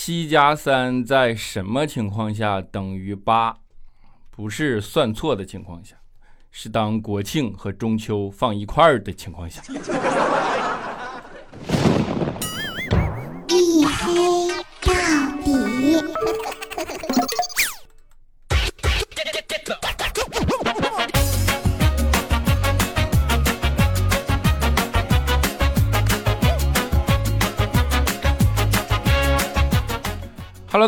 七加三在什么情况下等于八？不是算错的情况下，是当国庆和中秋放一块儿的情况下。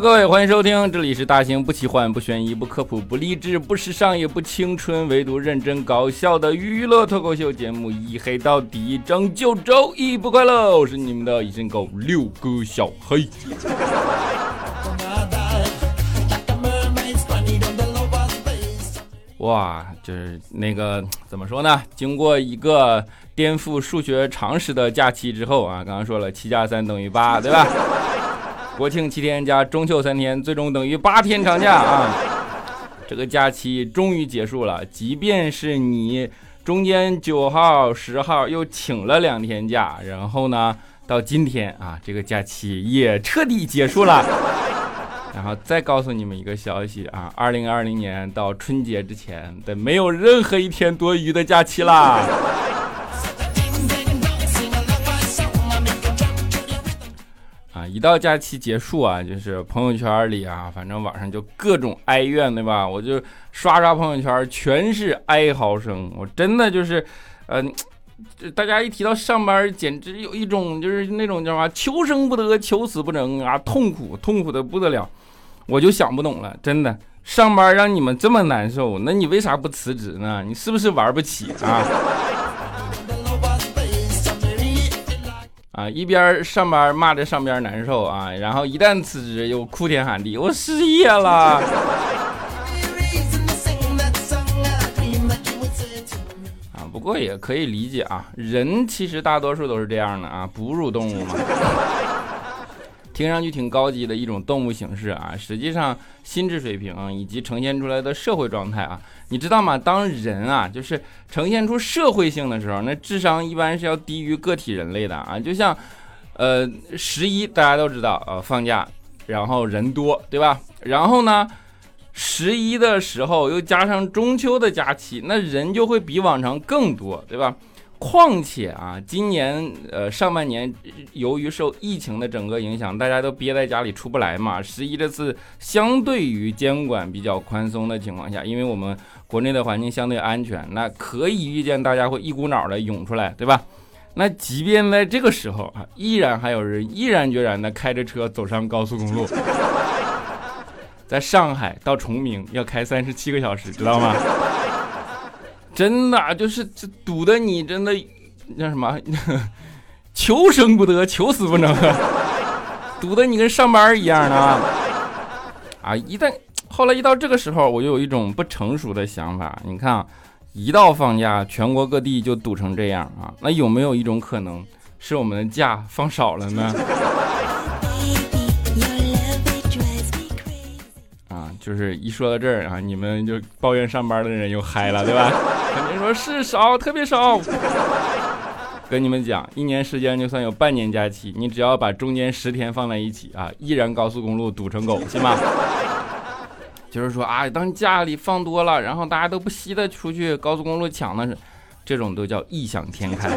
各位，欢迎收听，这里是大型不奇幻、不悬疑、不科普、不励志、不时尚也不青春，唯独认真搞笑的娱乐脱口秀节目《一黑到底》，拯救周一不快乐。我是你们的一身狗六哥小黑。哇，就是那个怎么说呢？经过一个颠覆数学常识的假期之后啊，刚刚说了七加三等于八，对吧？国庆七天加中秋三天，最终等于八天长假啊！这个假期终于结束了。即便是你中间九号、十号又请了两天假，然后呢，到今天啊，这个假期也彻底结束了。然后再告诉你们一个消息啊，二零二零年到春节之前的没有任何一天多余的假期啦。一到假期结束啊，就是朋友圈里啊，反正网上就各种哀怨，对吧？我就刷刷朋友圈，全是哀嚎声。我真的就是，嗯，大家一提到上班，简直有一种就是那种叫什么“求生不得，求死不能”啊，痛苦，痛苦的不得了。我就想不懂了，真的，上班让你们这么难受，那你为啥不辞职呢？你是不是玩不起啊？啊，一边上班骂着上边难受啊，然后一旦辞职又哭天喊地，我失业了。啊，不过也可以理解啊，人其实大多数都是这样的啊，哺乳动物嘛。听上去挺高级的一种动物形式啊，实际上心智水平以及呈现出来的社会状态啊，你知道吗？当人啊，就是呈现出社会性的时候，那智商一般是要低于个体人类的啊。就像，呃，十一大家都知道啊，放假，然后人多，对吧？然后呢，十一的时候又加上中秋的假期，那人就会比往常更多，对吧？况且啊，今年呃上半年由于受疫情的整个影响，大家都憋在家里出不来嘛。十一这次相对于监管比较宽松的情况下，因为我们国内的环境相对安全，那可以预见大家会一股脑的涌出来，对吧？那即便在这个时候啊，依然还有人毅然决然的开着车走上高速公路，在上海到崇明要开三十七个小时，知道吗？真的就是这堵的你真的那什么？求生不得，求死不能，堵的你跟上班一样的啊！一旦后来一到这个时候，我就有一种不成熟的想法。你看啊，一到放假，全国各地就堵成这样啊！那有没有一种可能，是我们的假放少了呢？就是一说到这儿啊，你们就抱怨上班的人又嗨了，对吧？肯定说是少，特别少。跟你们讲，一年时间就算有半年假期，你只要把中间十天放在一起啊，依然高速公路堵成狗，行吗？就是说啊，当假里放多了，然后大家都不惜的出去高速公路抢的是，这种都叫异想天开。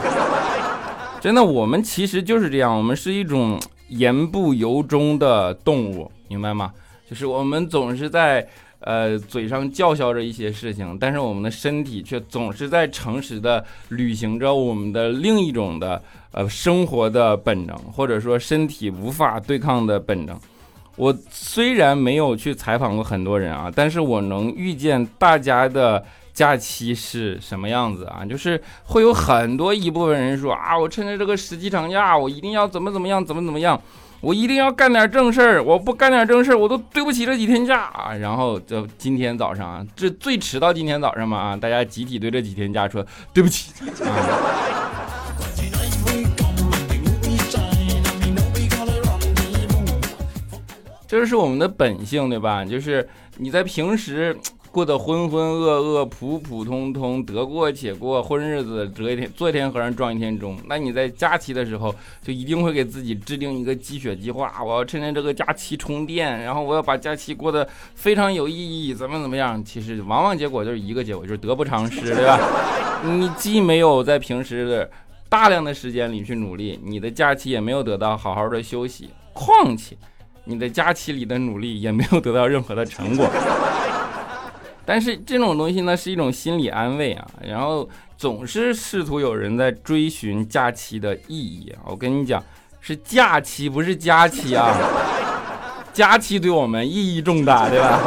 真的，我们其实就是这样，我们是一种 言不由衷的动物，明白吗？就是我们总是在。呃，嘴上叫嚣着一些事情，但是我们的身体却总是在诚实的履行着我们的另一种的呃生活的本能，或者说身体无法对抗的本能。我虽然没有去采访过很多人啊，但是我能预见大家的假期是什么样子啊，就是会有很多一部分人说啊，我趁着这个十七长假，我一定要怎么怎么样，怎么怎么样。我一定要干点正事儿，我不干点正事儿，我都对不起这几天假！然后就今天早上，这最迟到今天早上嘛啊，大家集体对这几天假说对不起啊。这是我们的本性，对吧？就是你在平时过得浑浑噩噩、普普通通，得过且过，混日子，折一天做一天和尚撞一天钟。那你在假期的时候，就一定会给自己制定一个积雪计划，我要趁着这个假期充电，然后我要把假期过得非常有意义，怎么怎么样？其实往往结果就是一个结果，就是得不偿失，对吧？你既没有在平时的大量的时间里去努力，你的假期也没有得到好好的休息，况且。你的假期里的努力也没有得到任何的成果，但是这种东西呢是一种心理安慰啊，然后总是试图有人在追寻假期的意义啊。我跟你讲，是假期不是假期啊，假期对我们意义重大，对吧？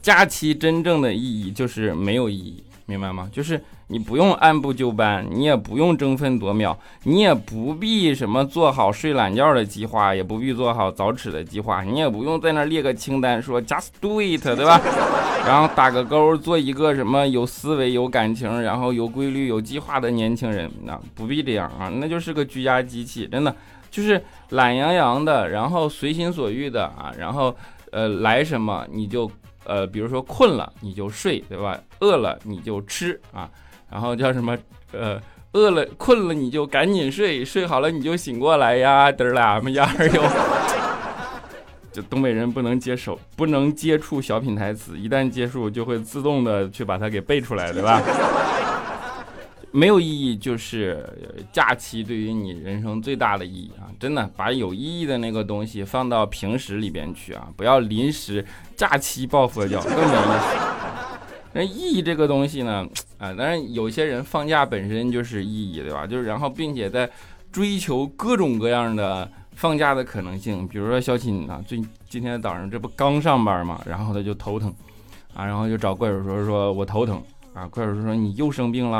假期真正的意义就是没有意义，明白吗？就是。你不用按部就班，你也不用争分夺秒，你也不必什么做好睡懒觉的计划，也不必做好早起的计划，你也不用在那列个清单说 just do it，对吧？然后打个勾，做一个什么有思维、有感情，然后有规律、有计划的年轻人，那不必这样啊，那就是个居家机器，真的就是懒洋洋的，然后随心所欲的啊，然后呃来什么你就呃，比如说困了你就睡，对吧？饿了你就吃啊。然后叫什么？呃，饿了困了你就赶紧睡，睡好了你就醒过来呀，嘚儿啦么呀儿哟。就东北人不能接手，不能接触小品台词，一旦接触就会自动的去把它给背出来，对吧？没有意义就是假期对于你人生最大的意义啊！真的，把有意义的那个东西放到平时里边去啊，不要临时假期抱佛脚，更没意思。那意义这个东西呢，啊，当然有些人放假本身就是意义，对吧？就是然后并且在追求各种各样的放假的可能性，比如说小青啊，最今天早上这不刚上班嘛，然后他就头疼，啊，然后就找怪叔说说我头疼，啊，怪叔说你又生病了，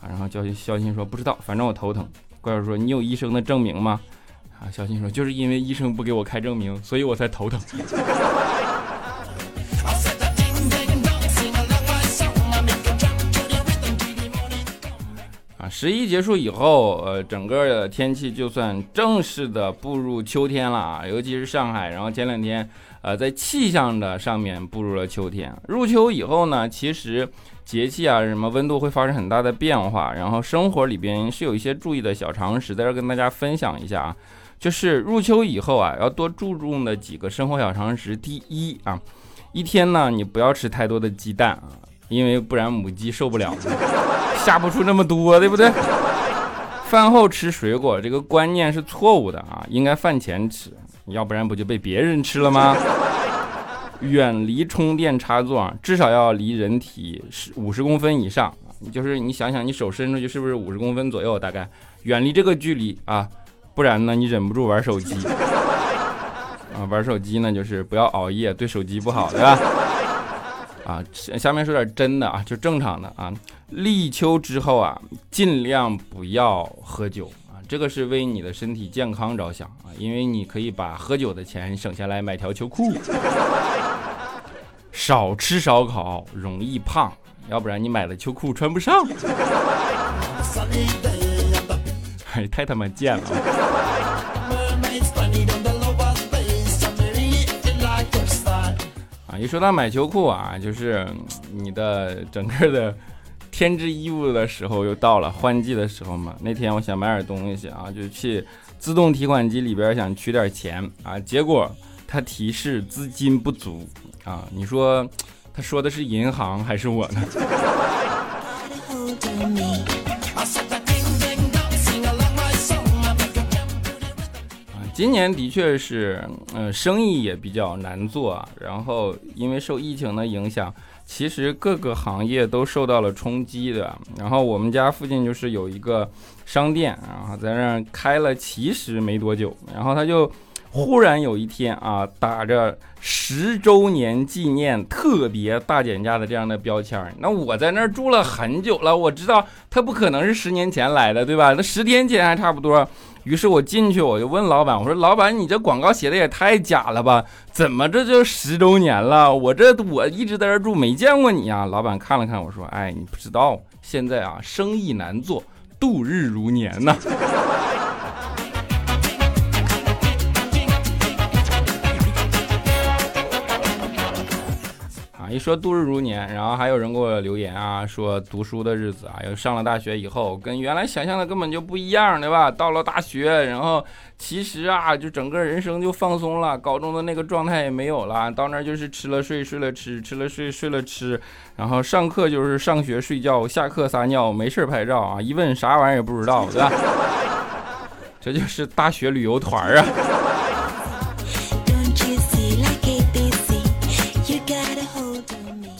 啊，然后叫小新说不知道，反正我头疼。怪叔说你有医生的证明吗？啊，小新说就是因为医生不给我开证明，所以我才头疼。十一结束以后，呃，整个的天气就算正式的步入秋天了啊，尤其是上海，然后前两天，呃，在气象的上面步入了秋天。入秋以后呢，其实节气啊，什么温度会发生很大的变化，然后生活里边是有一些注意的小常识，在这跟大家分享一下啊，就是入秋以后啊，要多注重的几个生活小常识。第一啊，一天呢，你不要吃太多的鸡蛋啊，因为不然母鸡受不了。下不出那么多，对不对？饭后吃水果这个观念是错误的啊，应该饭前吃，要不然不就被别人吃了吗？远离充电插座，至少要离人体十五十公分以上，就是你想想，你手伸出去是不是五十公分左右？大概远离这个距离啊，不然呢，你忍不住玩手机啊，玩手机呢就是不要熬夜，对手机不好，对吧？啊，下面说点真的啊，就正常的啊。立秋之后啊，尽量不要喝酒啊，这个是为你的身体健康着想啊，因为你可以把喝酒的钱省下来买条秋裤。少吃烧烤容易胖，要不然你买了秋裤穿不上。哎，太他妈贱了。一说到买秋裤啊，就是你的整个的添置衣物的时候又到了换季的时候嘛。那天我想买点东西啊，就去自动提款机里边想取点钱啊，结果他提示资金不足啊。你说他说的是银行还是我呢？今年的确是，嗯，生意也比较难做啊。然后因为受疫情的影响，其实各个行业都受到了冲击的。然后我们家附近就是有一个商店，然后在那儿开了，其实没多久，然后他就忽然有一天啊，打着十周年纪念特别大减价的这样的标签。那我在那儿住了很久了，我知道他不可能是十年前来的，对吧？那十天前还差不多。于是我进去，我就问老板：“我说，老板，你这广告写的也太假了吧？怎么这就十周年了？我这我一直在这住，没见过你啊！”老板看了看我说：“哎，你不知道，现在啊，生意难做，度日如年呐。”一说度日如年，然后还有人给我留言啊，说读书的日子啊，又上了大学以后，跟原来想象的根本就不一样，对吧？到了大学，然后其实啊，就整个人生就放松了，高中的那个状态也没有了，到那儿就是吃了睡，睡了吃，吃了睡，睡了吃，然后上课就是上学睡觉，下课撒尿，没事拍照啊，一问啥玩意儿也不知道，对吧？这就是大学旅游团啊。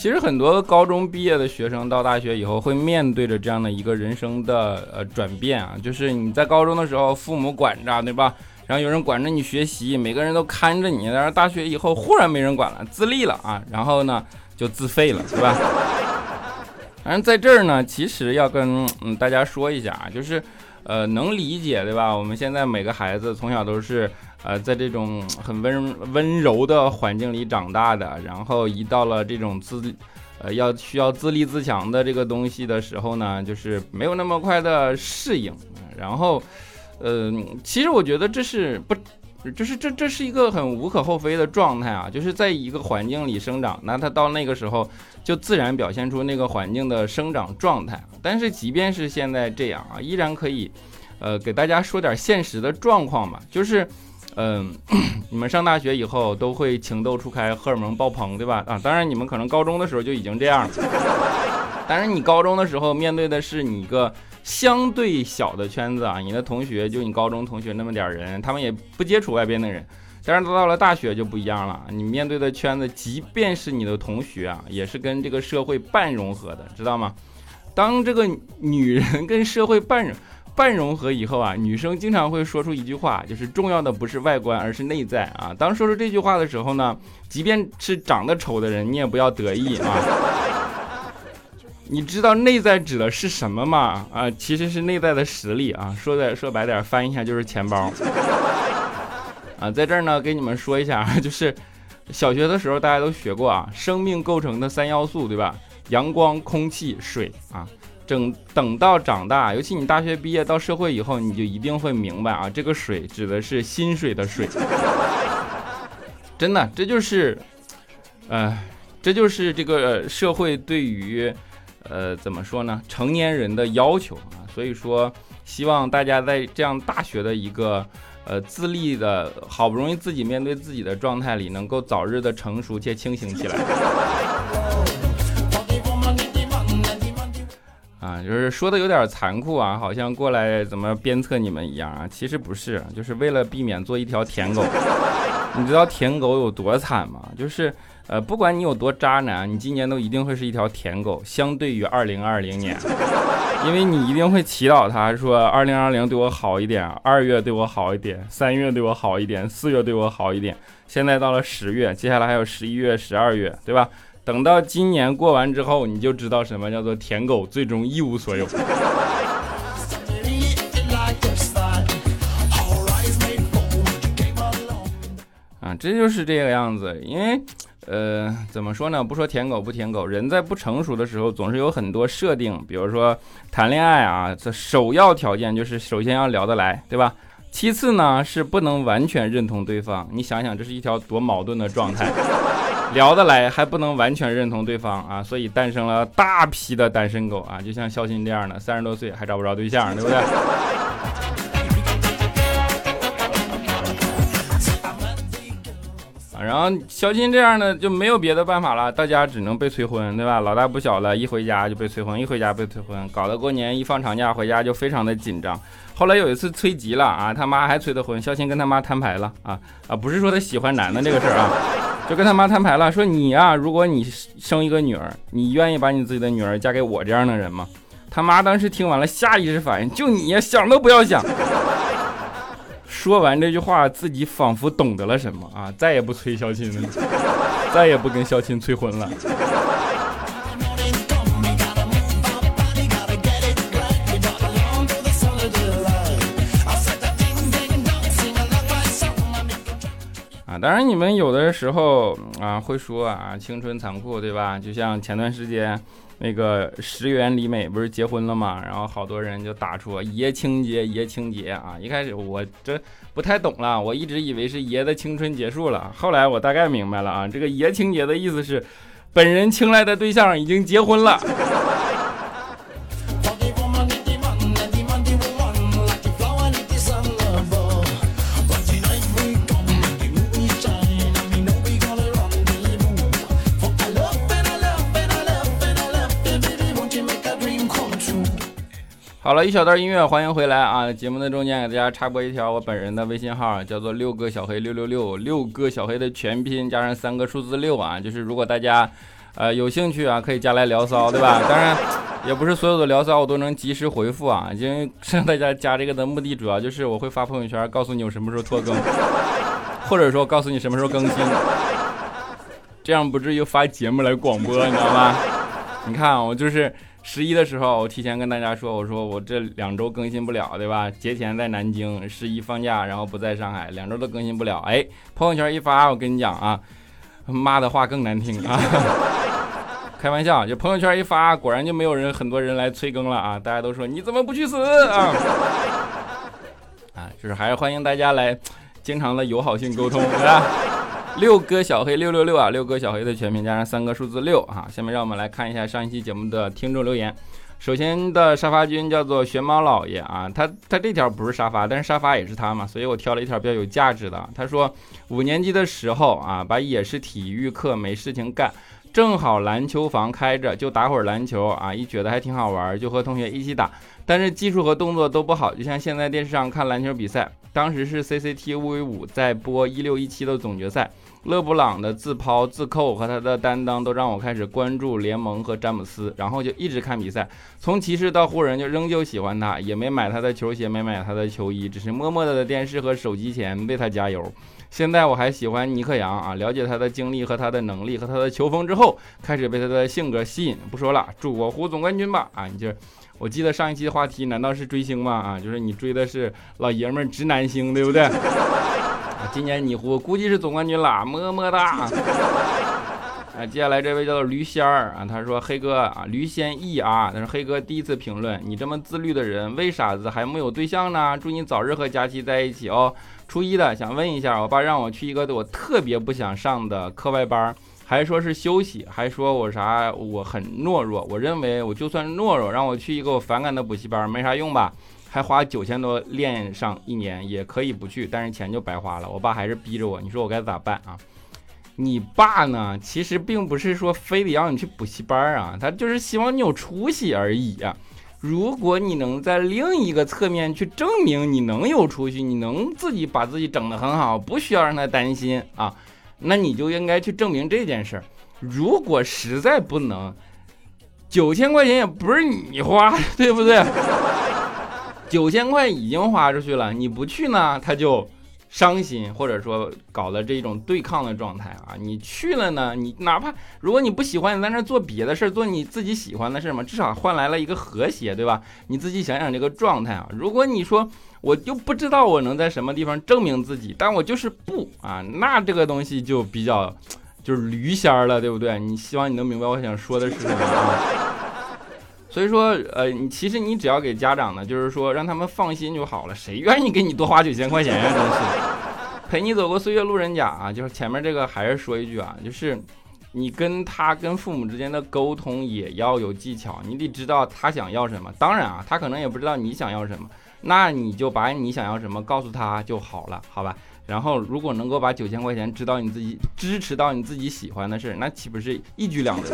其实很多高中毕业的学生到大学以后，会面对着这样的一个人生的呃转变啊，就是你在高中的时候，父母管着，对吧？然后有人管着你学习，每个人都看着你。但是大学以后，忽然没人管了，自立了啊，然后呢就自废了，对吧？反正在这儿呢，其实要跟嗯大家说一下啊，就是呃能理解，对吧？我们现在每个孩子从小都是。呃，在这种很温温柔的环境里长大的，然后一到了这种自，呃，要需要自立自强的这个东西的时候呢，就是没有那么快的适应。然后，呃，其实我觉得这是不，就是这这是一个很无可厚非的状态啊，就是在一个环境里生长，那他到那个时候就自然表现出那个环境的生长状态。但是即便是现在这样啊，依然可以，呃，给大家说点现实的状况吧，就是。嗯，你们上大学以后都会情窦初开，荷尔蒙爆棚，对吧？啊，当然你们可能高中的时候就已经这样了。但是你高中的时候面对的是你一个相对小的圈子啊，你的同学就你高中同学那么点人，他们也不接触外边的人。但是到了大学就不一样了，你面对的圈子，即便是你的同学啊，也是跟这个社会半融合的，知道吗？当这个女人跟社会半融。半融合以后啊，女生经常会说出一句话，就是重要的不是外观，而是内在啊。当说出这句话的时候呢，即便是长得丑的人，你也不要得意啊。你知道内在指的是什么吗？啊，其实是内在的实力啊。说的说白点，翻一下就是钱包。啊，在这儿呢，给你们说一下，就是小学的时候大家都学过啊，生命构成的三要素，对吧？阳光、空气、水啊。等等到长大，尤其你大学毕业到社会以后，你就一定会明白啊，这个水指的是薪水的水。真的，这就是，呃，这就是这个社会对于，呃，怎么说呢，成年人的要求啊。所以说，希望大家在这样大学的一个，呃，自立的好不容易自己面对自己的状态里，能够早日的成熟且清醒起来。啊，就是说的有点残酷啊，好像过来怎么鞭策你们一样啊，其实不是，就是为了避免做一条舔狗。你知道舔狗有多惨吗？就是，呃，不管你有多渣男，你今年都一定会是一条舔狗。相对于二零二零年，因为你一定会祈祷他说，二零二零对我好一点，二月对我好一点，三月对我好一点，四月对我好一点。现在到了十月，接下来还有十一月、十二月，对吧？等到今年过完之后，你就知道什么叫做舔狗最终一无所有。啊，这就是这个样子。因为，呃，怎么说呢？不说舔狗不舔狗，人在不成熟的时候，总是有很多设定。比如说谈恋爱啊，这首要条件就是首先要聊得来，对吧？其次呢，是不能完全认同对方。你想想，这是一条多矛盾的状态。聊得来还不能完全认同对方啊，所以诞生了大批的单身狗啊，就像肖鑫这样的，三十多岁还找不着对象，对不对？然后肖金这样的就没有别的办法了，大家只能被催婚，对吧？老大不小了，一回家就被催婚，一回家被催婚，搞得过年一放长假回家就非常的紧张。后来有一次催急了啊，他妈还催的婚，肖鑫跟他妈摊牌了啊啊，不是说他喜欢男的这个事儿啊。就跟他妈摊牌了，说你呀，如果你生一个女儿，你愿意把你自己的女儿嫁给我这样的人吗？他妈当时听完了，下意识反应就你呀，想都不要想。说完这句话，自己仿佛懂得了什么啊，再也不催孝亲了，再也不跟孝亲催婚了。啊当然，你们有的时候啊会说啊，青春残酷，对吧？就像前段时间那个石原里美不是结婚了嘛，然后好多人就打出爷青结，爷青结啊。一开始我这不太懂了，我一直以为是爷的青春结束了，后来我大概明白了啊，这个爷青结的意思是本人青睐的对象已经结婚了。好了一小段音乐，欢迎回来啊！节目的中间给大家插播一条我本人的微信号，叫做六个小黑六六六，六个小黑的全拼加上三个数字六啊，就是如果大家呃有兴趣啊，可以加来聊骚，对吧？当然也不是所有的聊骚我都能及时回复啊，因为让大家加这个的目的主要就是我会发朋友圈告诉你我什么时候拖更，或者说告诉你什么时候更新，这样不至于发节目来广播，你知道吗？你看我就是。十一的时候，我提前跟大家说，我说我这两周更新不了，对吧？节前在南京，十一放假，然后不在上海，两周都更新不了。哎，朋友圈一发，我跟你讲啊，妈的话更难听啊！开玩笑，就朋友圈一发，果然就没有人，很多人来催更了啊！大家都说你怎么不去死啊？啊，就是还是欢迎大家来，经常的友好性沟通，对吧？六哥小黑六六六啊，六哥小黑的全名加上三个数字六啊。下面让我们来看一下上一期节目的听众留言。首先的沙发君叫做玄猫老爷啊，他他这条不是沙发，但是沙发也是他嘛，所以我挑了一条比较有价值的。他说五年级的时候啊，把也是体育课没事情干，正好篮球房开着，就打会儿篮球啊，一觉得还挺好玩，就和同学一起打。但是技术和动作都不好，就像现在电视上看篮球比赛，当时是 CCTV 五在播一六一七的总决赛。勒布朗的自抛自扣和他的担当都让我开始关注联盟和詹姆斯，然后就一直看比赛，从骑士到湖人就仍旧喜欢他，也没买他的球鞋，没买他的球衣，只是默默的在电视和手机前为他加油。现在我还喜欢尼克杨啊，了解他的经历和他的能力和他的球风之后，开始被他的性格吸引。不说了，祝我湖总冠军吧！啊，你就，我记得上一期的话题难道是追星吗？啊，就是你追的是老爷们直男星，对不对？啊今年你我估计是总冠军了，么么哒！啊，接下来这位叫做驴仙儿啊，他说黑哥啊，驴仙意啊，他说黑哥第一次评论，你这么自律的人，为啥子还没有对象呢？祝你早日和佳期在一起哦。初一的想问一下，我爸让我去一个我特别不想上的课外班，还说是休息，还说我啥我很懦弱，我认为我就算懦弱，让我去一个我反感的补习班没啥用吧。还花九千多练上一年也可以不去，但是钱就白花了。我爸还是逼着我，你说我该咋办啊？你爸呢？其实并不是说非得让你去补习班啊，他就是希望你有出息而已啊。如果你能在另一个侧面去证明你能有出息，你能自己把自己整得很好，不需要让他担心啊，那你就应该去证明这件事儿。如果实在不能，九千块钱也不是你花，对不对？九千块已经花出去了，你不去呢，他就伤心，或者说搞了这种对抗的状态啊。你去了呢，你哪怕如果你不喜欢，你在那做别的事儿，做你自己喜欢的事儿嘛，至少换来了一个和谐，对吧？你自己想想这个状态啊。如果你说我就不知道我能在什么地方证明自己，但我就是不啊，那这个东西就比较就是驴仙儿了，对不对？你希望你能明白我想说的是什么啊？所以说，呃，你其实你只要给家长呢，就是说让他们放心就好了。谁愿意给你多花九千块钱呀？真是陪你走过岁月路人甲啊！就是前面这个还是说一句啊，就是你跟他跟父母之间的沟通也要有技巧，你得知道他想要什么。当然啊，他可能也不知道你想要什么，那你就把你想要什么告诉他就好了，好吧？然后如果能够把九千块钱知道你自己支持到你自己喜欢的事，那岂不是一举两得？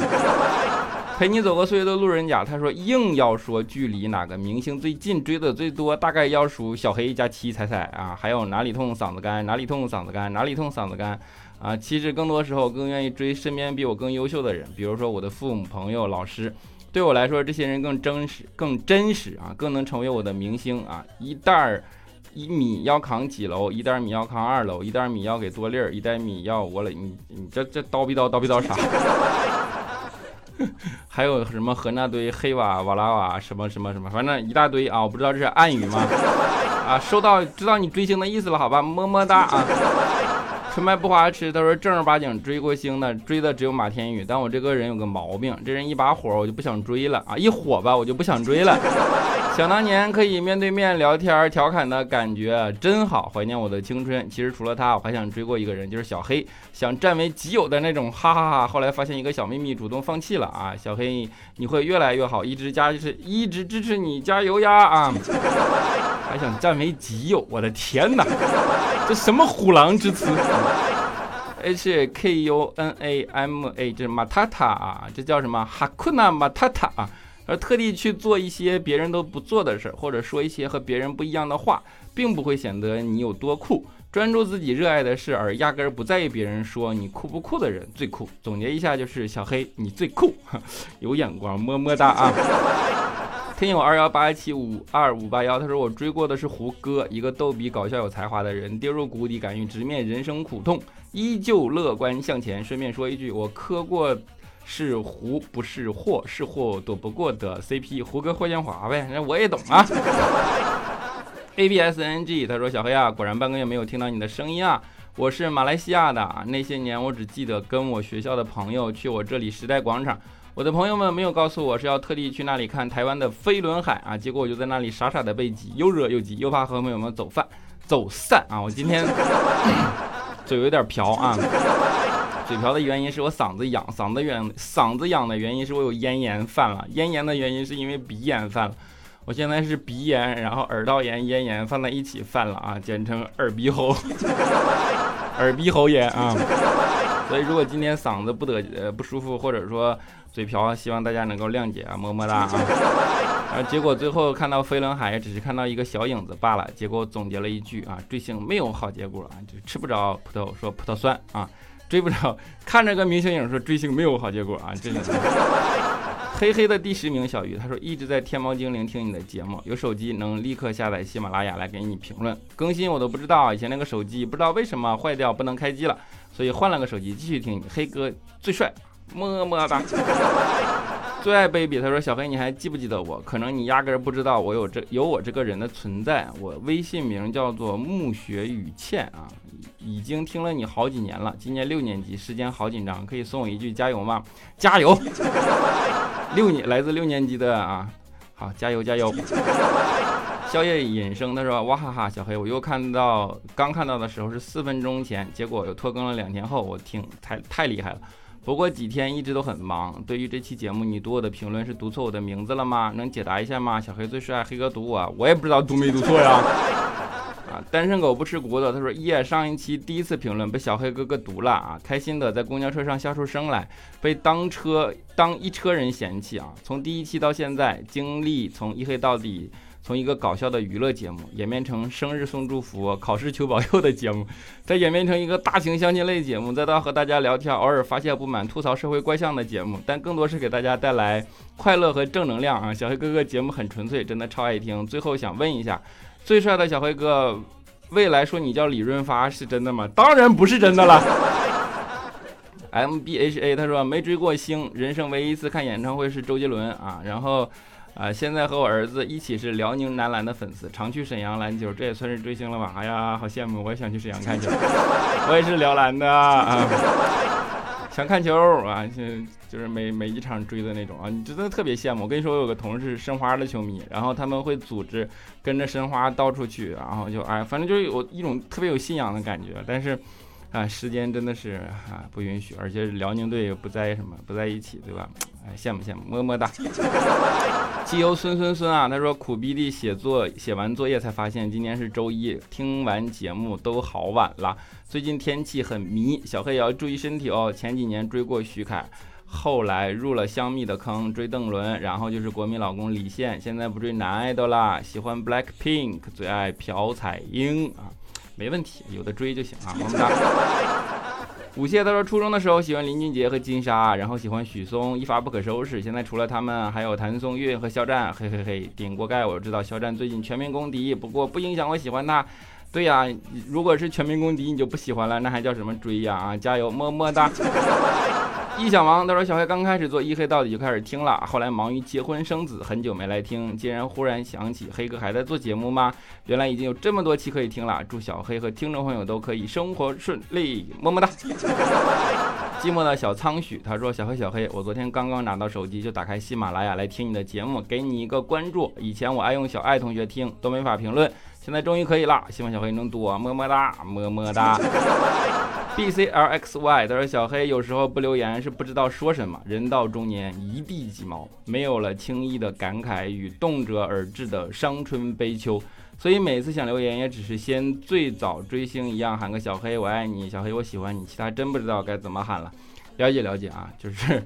陪你走过岁月的路人甲，他说硬要说距离哪个明星最近追的最多，大概要数小黑加七彩彩啊，还有哪里痛嗓子干，哪里痛嗓子干，哪里痛嗓子干啊。其实更多时候更愿意追身边比我更优秀的人，比如说我的父母、朋友、老师。对我来说，这些人更真实、更真实啊，更能成为我的明星啊。一袋儿一米要扛几楼？一袋米要扛二楼？一袋米要给多粒儿？一袋米要我了？你你这这叨逼叨叨逼叨啥？还有什么和那堆黑瓦瓦拉瓦什么什么什么，反正一大堆啊！我不知道这是暗语吗？啊，收到，知道你追星的意思了，好吧，么么哒啊！纯白不花痴，他说正儿八经追过星的，追的只有马天宇。但我这个人有个毛病，这人一把火我就不想追了啊，一火吧我就不想追了。想当年可以面对面聊天调侃的感觉真好，怀念我的青春。其实除了他，我还想追过一个人，就是小黑，想占为己有的那种，哈哈哈。后来发现一个小秘密，主动放弃了啊。小黑，你会越来越好，一直加就是一直支持你，加油呀啊！还想占为己有，我的天哪，这什么虎狼之词？H K U N A M A，这是马塔塔啊，这叫什么？哈库纳马塔塔啊。而特地去做一些别人都不做的事儿，或者说一些和别人不一样的话，并不会显得你有多酷。专注自己热爱的事，而压根儿不在意别人说你酷不酷的人最酷。总结一下就是小黑，你最酷，有眼光，么么哒啊！听友二幺八七五二五八幺，他说我追过的是胡歌，一个逗比、搞笑、有才华的人，跌入谷底，敢于直面人生苦痛，依旧乐观向前。顺便说一句，我磕过。是胡不是祸，是祸躲不过的 CP，胡歌霍建华呗，那我也懂啊。ABSNG，他说小黑啊，果然半个月没有听到你的声音啊。我是马来西亚的，那些年我只记得跟我学校的朋友去我这里时代广场，我的朋友们没有告诉我是要特地去那里看台湾的飞轮海啊，结果我就在那里傻傻的被挤，又热又挤，又怕和朋友们走饭走散啊。我今天 嘴有点瓢啊。嘴瓢的原因是我嗓子痒，嗓子痒，嗓子痒的原因是我有咽炎犯了，咽炎的原因是因为鼻炎犯了。我现在是鼻炎，然后耳道炎、咽炎放在一起犯了啊，简称耳鼻喉，耳鼻喉炎啊。所以如果今天嗓子不得呃不舒服，或者说嘴瓢，希望大家能够谅解啊，么么哒啊。啊，结果最后看到飞轮海，只是看到一个小影子罢了。结果总结了一句啊，追星没有好结果啊，就吃不着葡萄说葡萄酸啊。追不着，看着个明星影说追星没有好结果啊！真的。黑黑的第十名小鱼，他说一直在天猫精灵听你的节目，有手机能立刻下载喜马拉雅来给你评论更新，我都不知道。以前那个手机不知道为什么坏掉不能开机了，所以换了个手机继续听你。黑哥最帅，么么哒。最爱 baby，他说小黑你还记不记得我？可能你压根儿不知道我有这有我这个人的存在。我微信名叫做暮雪雨倩啊。已经听了你好几年了，今年六年级，时间好紧张，可以送我一句加油吗？加油！六年来自六年级的啊，好，加油加油！宵夜隐生他说哇哈哈，小黑，我又看到刚看到的时候是四分钟前，结果又拖更了两天后，我听太太厉害了。不过几天一直都很忙。对于这期节目，你读我的评论是读错我的名字了吗？能解答一下吗？小黑最帅，黑哥读我，我也不知道读没读错呀。啊，单身狗不吃骨头。他说：耶，上一期第一次评论被小黑哥哥读了啊，开心的在公交车上笑出声来，被当车当一车人嫌弃啊。从第一期到现在，经历从一黑到底，从一个搞笑的娱乐节目演变成生日送祝福、考试求保佑的节目，再演变成一个大型相亲类节目，再到和大家聊天、偶尔发泄不满、吐槽社会怪象的节目，但更多是给大家带来快乐和正能量啊。小黑哥哥节目很纯粹，真的超爱听。最后想问一下。最帅的小黑哥，未来说你叫李润发是真的吗？当然不是真的了。M B H A 他说没追过星，人生唯一一次看演唱会是周杰伦啊。然后啊，现在和我儿子一起是辽宁男篮的粉丝，常去沈阳篮球，这也算是追星了吧？哎呀，好羡慕，我也想去沈阳看球。我也是辽篮的啊。想看球啊，就就是每每一场追的那种啊，你真的特别羡慕。我跟你说，我有个同事申花的球迷，然后他们会组织跟着申花到处去，然后就哎，反正就是有一种特别有信仰的感觉。但是啊，时间真的是啊不允许，而且辽宁队也不在什么不在一起，对吧？哎，羡慕羡慕，么么哒。机油孙孙孙啊，他说苦逼地写作，写完作业才发现今天是周一，听完节目都好晚了。最近天气很迷，小黑也要注意身体哦。前几年追过徐凯，后来入了香蜜的坑，追邓伦，然后就是国民老公李现，现在不追男爱豆啦，喜欢 Black Pink，最爱朴彩英啊，没问题，有的追就行啊，么么哒。五谢他说，初中的时候喜欢林俊杰和金莎，然后喜欢许嵩，一发不可收拾。现在除了他们，还有谭松韵和肖战，嘿嘿嘿。顶锅盖，我知道肖战最近全民公敌，不过不影响我喜欢他。对呀，如果是全民公敌，你就不喜欢了，那还叫什么追呀？啊，加油，么么哒。一小王他说小黑刚开始做一黑到底就开始听了，后来忙于结婚生子，很久没来听，竟然忽然想起黑哥还在做节目吗？原来已经有这么多期可以听了。祝小黑和听众朋友都可以生活顺利，么么哒。寂寞的小苍许他说小黑小黑，我昨天刚刚拿到手机就打开喜马拉雅来听你的节目，给你一个关注。以前我爱用小爱同学听都没法评论，现在终于可以了，希望小黑能多，么么哒，么么哒。B C L X Y，他说小黑有时候不留言是不知道说什么。人到中年一地鸡毛，没有了轻易的感慨与动辄而至的伤春悲秋，所以每次想留言也只是先最早追星一样喊个小黑我爱你，小黑我喜欢你，其他真不知道该怎么喊了。了解了解啊，就是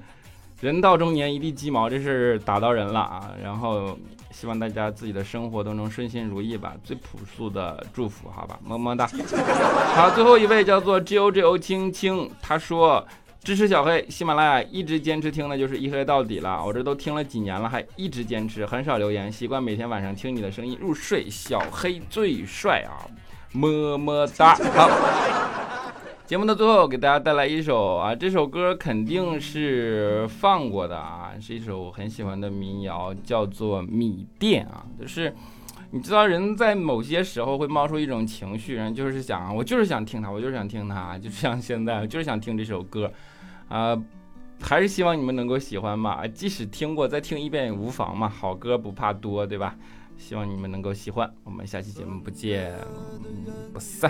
人到中年一地鸡毛，这是打到人了啊。然后。希望大家自己的生活都能顺心如意吧，最朴素的祝福，好吧，么么哒。好，最后一位叫做 G O G O 青青，他说支持小黑，喜马拉雅一直坚持听的就是一黑到底了，我这都听了几年了，还一直坚持，很少留言，习惯每天晚上听你的声音入睡，小黑最帅啊，么么哒。好。节目的最后，给大家带来一首啊，这首歌肯定是放过的啊，是一首我很喜欢的民谣，叫做《米店》啊。就是你知道，人在某些时候会冒出一种情绪，人就是想啊，我就是想听它，我就是想听它，就像现在，就是想听这首歌啊。还是希望你们能够喜欢嘛，即使听过，再听一遍也无妨嘛。好歌不怕多，对吧？希望你们能够喜欢，我们下期节目不见不散。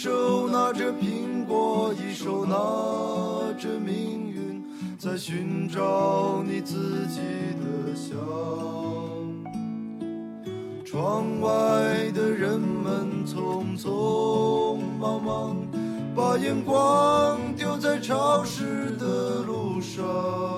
手拿着苹果，一手拿着命运，在寻找你自己的香。窗外的人们匆匆忙忙，把眼光丢在潮湿的路上。